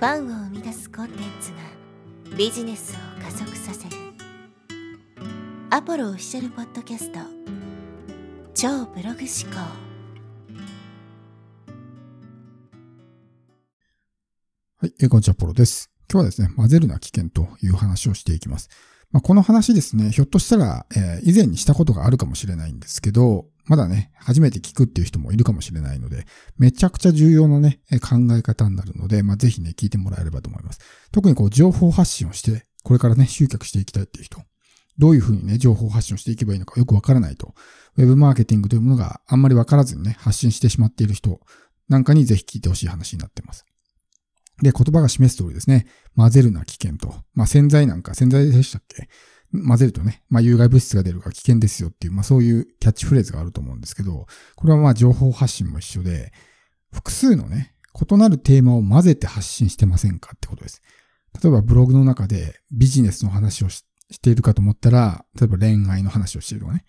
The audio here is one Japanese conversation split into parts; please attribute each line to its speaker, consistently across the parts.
Speaker 1: ファンを生み出すコンテンツがビジネスを加速させるアポロオフィシャルポッドキャスト超ブログ思考
Speaker 2: はい、え、こんにちは、ポロです。今日はですね、混ぜるな危険という話をしていきます。まあ、この話ですね、ひょっとしたら、えー、以前にしたことがあるかもしれないんですけど、まだね、初めて聞くっていう人もいるかもしれないので、めちゃくちゃ重要なね、考え方になるので、まあ、ぜひね、聞いてもらえればと思います。特にこう、情報発信をして、これからね、集客していきたいっていう人、どういうふうにね、情報発信をしていけばいいのかよくわからないと、ウェブマーケティングというものがあんまりわからずにね、発信してしまっている人なんかにぜひ聞いてほしい話になってます。で、言葉が示す通りですね、混ぜるな危険と。まあ、洗剤なんか、洗剤でしたっけ？混ぜるとね、まあ、有害物質が出るから危険ですよっていう、まあ、そういうキャッチフレーズがあると思うんですけど、これはまあ、情報発信も一緒で、複数のね、異なるテーマを混ぜて発信してませんかってことです。例えば、ブログの中でビジネスの話をしているかと思ったら、例えば恋愛の話をしているとかね、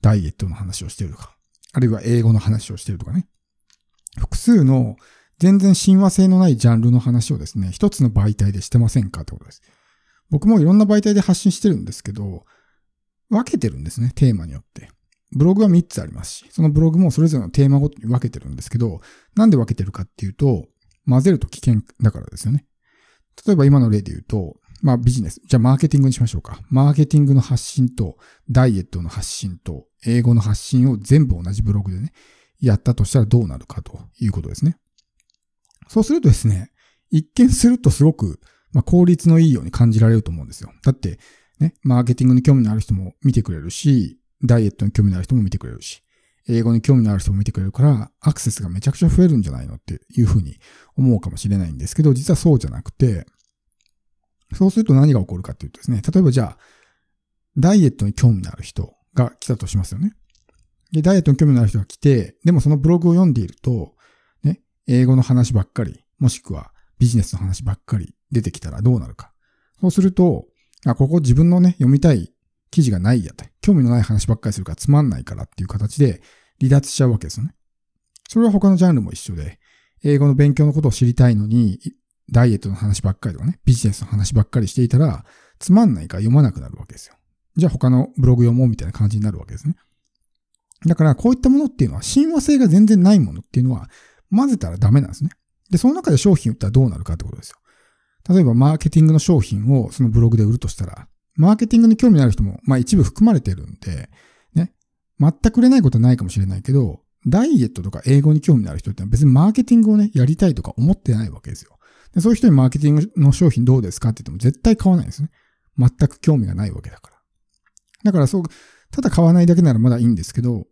Speaker 2: ダイエットの話をしているとか、あるいは英語の話をしているとかね。複数の全然親和性のないジャンルの話をですね、一つの媒体でしてませんかってことです。僕もいろんな媒体で発信してるんですけど、分けてるんですね、テーマによって。ブログは3つありますし、そのブログもそれぞれのテーマごとに分けてるんですけど、なんで分けてるかっていうと、混ぜると危険だからですよね。例えば今の例で言うと、まあビジネス。じゃあマーケティングにしましょうか。マーケティングの発信と、ダイエットの発信と、英語の発信を全部同じブログでね、やったとしたらどうなるかということですね。そうするとですね、一見するとすごくまあ、効率のいいように感じられると思うんですよ。だって、ね、マーケティングに興味のある人も見てくれるし、ダイエットに興味のある人も見てくれるし、英語に興味のある人も見てくれるから、アクセスがめちゃくちゃ増えるんじゃないのっていうふうに思うかもしれないんですけど、実はそうじゃなくて、そうすると何が起こるかっていうとですね、例えばじゃあ、ダイエットに興味のある人が来たとしますよね。で、ダイエットに興味のある人が来て、でもそのブログを読んでいると、ね、英語の話ばっかり、もしくはビジネスの話ばっかり出てきたらどうなるか。そうすると、あ、ここ自分のね、読みたい記事がないやと。興味のない話ばっかりするからつまんないからっていう形で離脱しちゃうわけですよね。それは他のジャンルも一緒で、英語の勉強のことを知りたいのに、ダイエットの話ばっかりとかね、ビジネスの話ばっかりしていたら、つまんないから読まなくなるわけですよ。じゃあ他のブログ読もうみたいな感じになるわけですね。だからこういったものっていうのは親和性が全然ないものっていうのは混ぜたらダメなんですね。で、その中で商品売ったらどうなるかってことですよ。例えばマーケティングの商品をそのブログで売るとしたら、マーケティングに興味のある人も、まあ一部含まれてるんで、ね、全く売れないことはないかもしれないけど、ダイエットとか英語に興味のある人って別にマーケティングをね、やりたいとか思ってないわけですよ。でそういう人にマーケティングの商品どうですかって言っても絶対買わないんですね。全く興味がないわけだから。だからそう、ただ買わないだけならまだいいんですけど、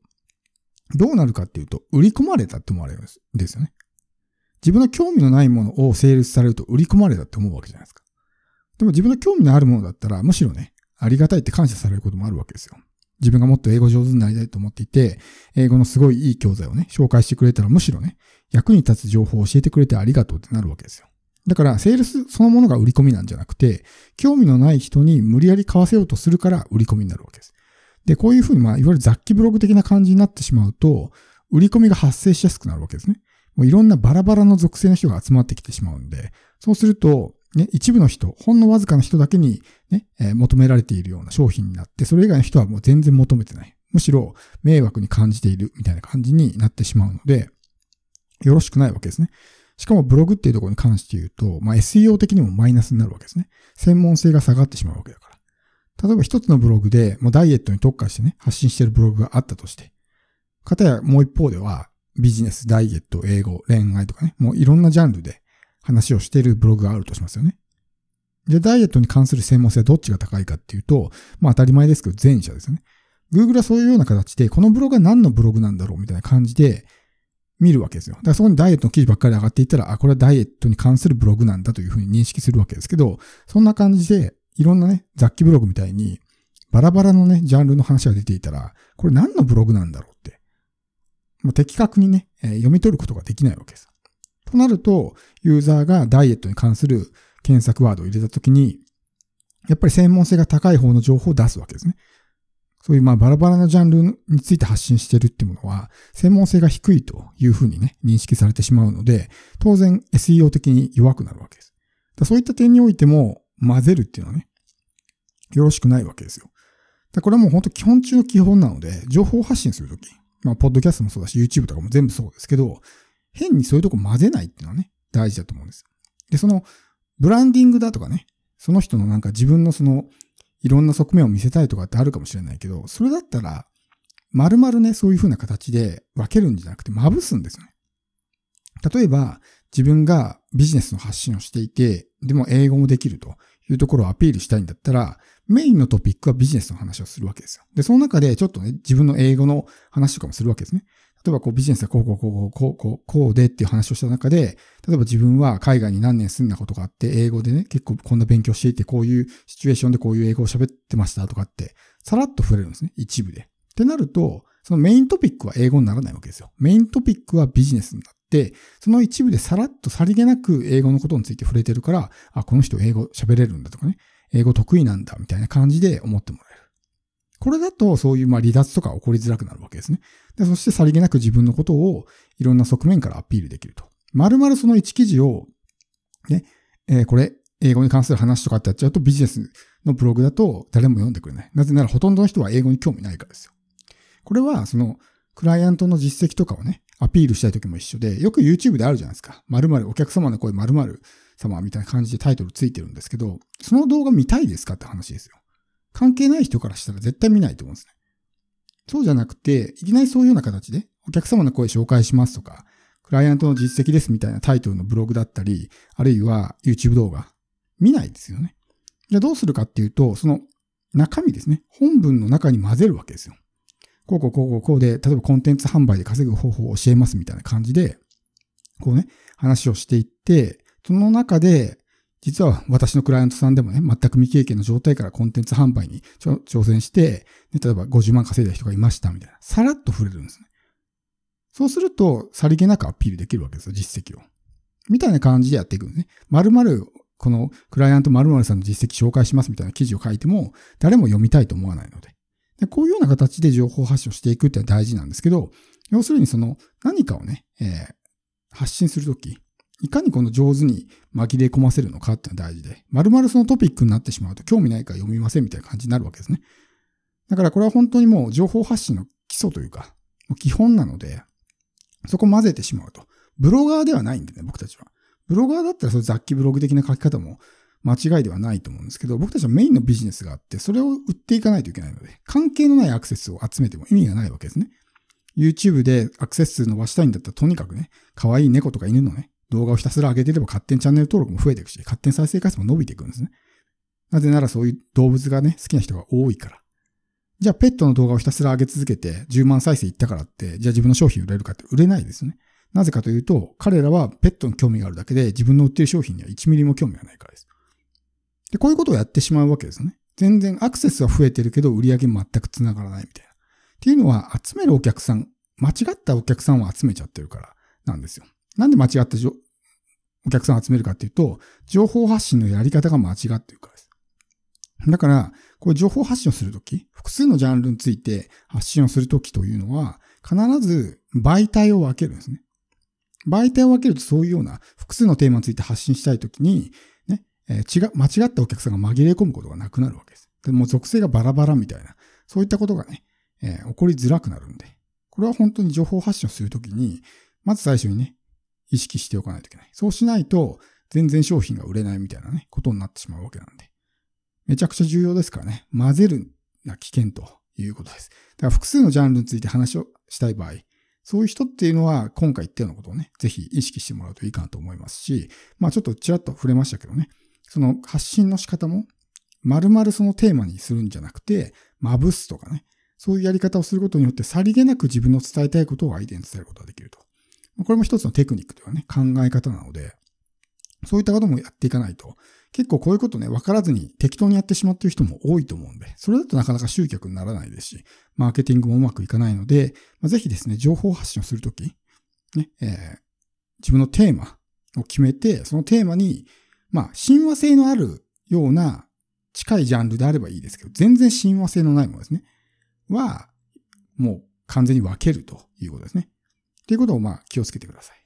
Speaker 2: どうなるかっていうと、売り込まれたって思われるんですよね。自分の興味のないものを成立されると売り込まれたって思うわけじゃないですか。でも自分の興味のあるものだったら、むしろね、ありがたいって感謝されることもあるわけですよ。自分がもっと英語上手になりたいと思っていて、英語のすごいいい教材をね、紹介してくれたらむしろね、役に立つ情報を教えてくれてありがとうってなるわけですよ。だから、セールスそのものが売り込みなんじゃなくて、興味のない人に無理やり買わせようとするから売り込みになるわけです。で、こういうふうに、まあ、いわゆる雑記ブログ的な感じになってしまうと、売り込みが発生しやすくなるわけですね。もういろんなバラバラの属性の人が集まってきてしまうんで、そうすると、ね、一部の人、ほんのわずかな人だけにね、え、求められているような商品になって、それ以外の人はもう全然求めてない。むしろ迷惑に感じているみたいな感じになってしまうので、よろしくないわけですね。しかもブログっていうところに関して言うと、まあ、SEO 的にもマイナスになるわけですね。専門性が下がってしまうわけだから。例えば一つのブログで、もうダイエットに特化してね、発信してるブログがあったとして、かたやもう一方では、ビジネス、ダイエット、英語、恋愛とかね、もういろんなジャンルで話をしているブログがあるとしますよね。で、ダイエットに関する専門性はどっちが高いかっていうと、まあ当たり前ですけど前者ですよね。Google はそういうような形で、このブログは何のブログなんだろうみたいな感じで見るわけですよ。だからそこにダイエットの記事ばっかり上がっていったら、あ、これはダイエットに関するブログなんだというふうに認識するわけですけど、そんな感じで、いろんなね、雑記ブログみたいに、バラバラのね、ジャンルの話が出ていたら、これ何のブログなんだろうって。もう的確にね、えー、読み取ることができないわけです。となると、ユーザーがダイエットに関する検索ワードを入れたときに、やっぱり専門性が高い方の情報を出すわけですね。そういうまあバラバラなジャンルについて発信してるっていうものは、専門性が低いというふうにね、認識されてしまうので、当然 SEO 的に弱くなるわけです。そういった点においても混ぜるっていうのはね、よろしくないわけですよ。これはもう本当基本中の基本なので、情報発信するとき、まあ、ポッドキャストもそうだし、YouTube とかも全部そうですけど、変にそういうとこ混ぜないっていうのはね、大事だと思うんです。で、その、ブランディングだとかね、その人のなんか自分のその、いろんな側面を見せたいとかってあるかもしれないけど、それだったら、丸々ね、そういう風な形で分けるんじゃなくて、まぶすんですよね。例えば、自分がビジネスの発信をしていて、でも英語もできるというところをアピールしたいんだったら、メインのトピックはビジネスの話をするわけですよ。で、その中でちょっとね、自分の英語の話とかもするわけですね。例えばこうビジネスはこうこうこうこうこうこうこうでっていう話をした中で、例えば自分は海外に何年住んだことがあって、英語でね、結構こんな勉強していて、こういうシチュエーションでこういう英語を喋ってましたとかって、さらっと触れるんですね。一部で。ってなると、そのメイントピックは英語にならないわけですよ。メイントピックはビジネスになって、その一部でさらっとさりげなく英語のことについて触れてるから、あ、この人英語喋れるんだとかね、英語得意なんだみたいな感じで思ってもらえる。これだとそういうま離脱とか起こりづらくなるわけですね。でそしてさりげなく自分のことをいろんな側面からアピールできると。まるまるその1記事を、ね、えー、これ、英語に関する話とかってやっちゃうとビジネスのブログだと誰も読んでくれない。なぜならほとんどの人は英語に興味ないからですよ。これはそのクライアントの実績とかをね、アピールしたい時も一緒で、よく YouTube であるじゃないですか。〇〇お客様の声〇〇様みたいな感じでタイトルついてるんですけど、その動画見たいですかって話ですよ。関係ない人からしたら絶対見ないと思うんですね。そうじゃなくて、いきなりそういうような形で、お客様の声紹介しますとか、クライアントの実績ですみたいなタイトルのブログだったり、あるいは YouTube 動画、見ないですよね。じゃあどうするかっていうと、その中身ですね。本文の中に混ぜるわけですよ。こうこうこうこうこうで、例えばコンテンツ販売で稼ぐ方法を教えますみたいな感じで、こうね、話をしていって、その中で、実は私のクライアントさんでもね、全く未経験の状態からコンテンツ販売に挑戦して、例えば50万稼いだ人がいましたみたいな、さらっと触れるんですね。そうすると、さりげなくアピールできるわけですよ、実績を。みたいな感じでやっていくんですね。丸々、このクライアント〇〇さんの実績紹介しますみたいな記事を書いても、誰も読みたいと思わないので。でこういうような形で情報発信をしていくってのは大事なんですけど、要するにその何かをね、えー、発信するとき、いかにこの上手に紛れ込ませるのかっていうのは大事で、丸々そのトピックになってしまうと興味ないから読みませんみたいな感じになるわけですね。だからこれは本当にもう情報発信の基礎というか、基本なので、そこ混ぜてしまうと。ブロガーではないんでね、僕たちは。ブロガーだったらそれ雑記ブログ的な書き方も間違いではないと思うんですけど、僕たちはメインのビジネスがあって、それを売っていかないといけないので、関係のないアクセスを集めても意味がないわけですね。YouTube でアクセス数伸ばしたいんだったら、とにかくね、可愛い猫とか犬のね、動画をひたすら上げていれば勝手にチャンネル登録も増えていくし、勝手に再生回数も伸びていくんですね。なぜならそういう動物がね、好きな人が多いから。じゃあペットの動画をひたすら上げ続けて10万再生いったからって、じゃあ自分の商品売れるかって売れないですよね。なぜかというと、彼らはペットに興味があるだけで自分の売ってる商品には1ミリも興味がないからです。で、こういうことをやってしまうわけですね。全然アクセスは増えてるけど売り上げ全く繋がらないみたいな。っていうのは集めるお客さん、間違ったお客さんを集めちゃってるからなんですよ。なんで間違ったお客さんを集めるかっていうと、情報発信のやり方が間違っているからです。だから、こう情報発信をするとき、複数のジャンルについて発信をするときというのは、必ず媒体を分けるんですね。媒体を分けるとそういうような複数のテーマについて発信したいときに、ね、えー、違、間違ったお客さんが紛れ込むことがなくなるわけです。でも属性がバラバラみたいな、そういったことがね、えー、起こりづらくなるんで、これは本当に情報発信をするときに、まず最初にね、意識しておかないといけない。そうしないと、全然商品が売れないみたいなね、ことになってしまうわけなんで。めちゃくちゃ重要ですからね。混ぜるな危険ということです。だから複数のジャンルについて話をしたい場合、そういう人っていうのは今回言ったようなことをね、ぜひ意識してもらうといいかなと思いますし、まあちょっとちらっと触れましたけどね、その発信の仕方も、丸々そのテーマにするんじゃなくて、まぶすとかね、そういうやり方をすることによってさりげなく自分の伝えたいことを相手に伝えることができると。これも一つのテクニックではね、考え方なので、そういったこともやっていかないと、結構こういうことね、分からずに適当にやってしまっている人も多いと思うんで、それだとなかなか集客にならないですし、マーケティングもうまくいかないので、まあ、ぜひですね、情報発信をするとき、ね、えー、自分のテーマを決めて、そのテーマに、まあ、親和性のあるような近いジャンルであればいいですけど、全然親和性のないものですね。は、もう完全に分けるということですね。ということをまあ気をつけてください。